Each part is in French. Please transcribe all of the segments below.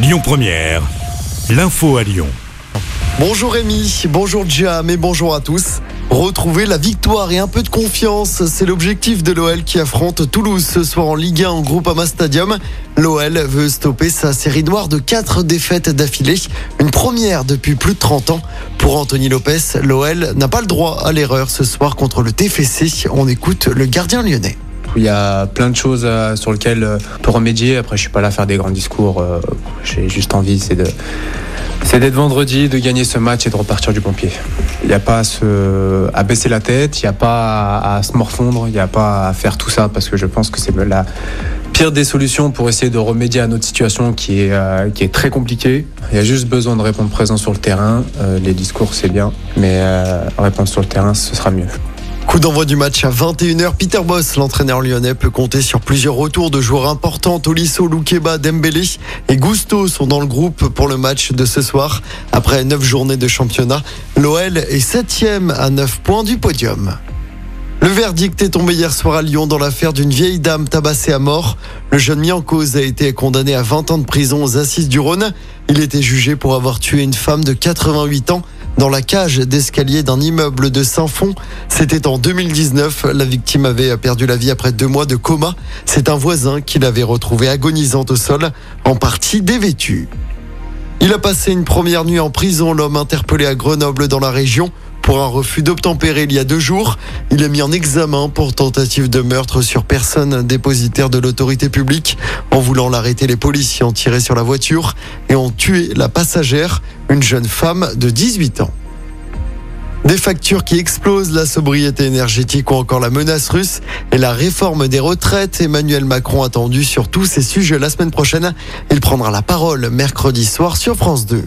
Lyon Première, l'info à Lyon. Bonjour Rémi, bonjour Jam et bonjour à tous. Retrouver la victoire et un peu de confiance, c'est l'objectif de l'OL qui affronte Toulouse ce soir en Ligue 1 au Ama Stadium. L'OL veut stopper sa série noire de 4 défaites d'affilée, une première depuis plus de 30 ans. Pour Anthony Lopez, l'OL n'a pas le droit à l'erreur ce soir contre le TFC. On écoute le gardien lyonnais. Il y a plein de choses euh, sur lesquelles euh, on peut remédier. Après, je suis pas là à faire des grands discours. euh, J'ai juste envie, c'est de, c'est d'être vendredi, de gagner ce match et de repartir du pompier. Il n'y a pas à, se, à baisser la tête, il n'y a pas à, se morfondre, il n'y a pas à faire tout ça parce que je pense que c'est la pire des solutions pour essayer de remédier à notre situation qui est, qui est très compliquée. Il y a juste besoin de répondre présent sur le terrain. Les discours, c'est bien, mais répondre sur le terrain, ce sera mieux. Coup d'envoi du match à 21h. Peter Boss, l'entraîneur lyonnais, peut compter sur plusieurs retours de joueurs importants. Tolisso, Loukeba, Dembélé et Gusto sont dans le groupe pour le match de ce soir. Après 9 journées de championnat, l'OL est 7 à 9 points du podium. Le verdict est tombé hier soir à Lyon dans l'affaire d'une vieille dame tabassée à mort. Le jeune mis en cause a été condamné à 20 ans de prison aux assises du Rhône. Il était jugé pour avoir tué une femme de 88 ans dans la cage d'escalier d'un immeuble de Saint-Fond. C'était en 2019. La victime avait perdu la vie après deux mois de coma. C'est un voisin qui l'avait retrouvée agonisante au sol, en partie dévêtue. Il a passé une première nuit en prison, l'homme interpellé à Grenoble dans la région pour un refus d'obtempérer il y a deux jours. Il est mis en examen pour tentative de meurtre sur personne dépositaire de l'autorité publique. En voulant l'arrêter, les policiers ont tiré sur la voiture et ont tué la passagère, une jeune femme de 18 ans. Des factures qui explosent, la sobriété énergétique ou encore la menace russe et la réforme des retraites. Emmanuel Macron attendu sur tous ces sujets la semaine prochaine. Il prendra la parole mercredi soir sur France 2.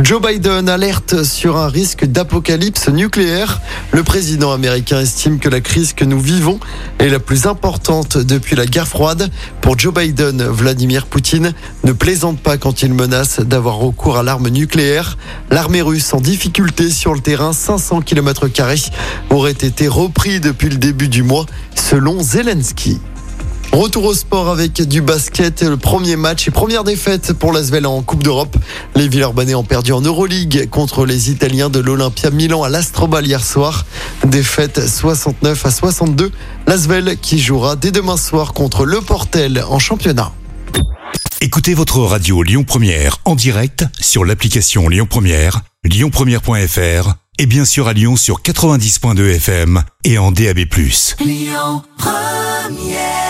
Joe Biden alerte sur un risque d'apocalypse nucléaire. Le président américain estime que la crise que nous vivons est la plus importante depuis la guerre froide. Pour Joe Biden, Vladimir Poutine ne plaisante pas quand il menace d'avoir recours à l'arme nucléaire. L'armée russe en difficulté sur le terrain, 500 km aurait été repris depuis le début du mois, selon Zelensky. Retour au sport avec du basket, le premier match et première défaite pour l'Asvel en Coupe d'Europe. Les Villeurbanais ont perdu en Euroleague contre les Italiens de l'Olympia Milan à l'Astrobal hier soir. Défaite 69 à 62. L'Asvel qui jouera dès demain soir contre Le Portel en championnat. Écoutez votre radio Lyon Première en direct sur l'application Lyon Première, lyonpremière.fr et bien sûr à Lyon sur 90.2 FM et en DAB+. Lyon Première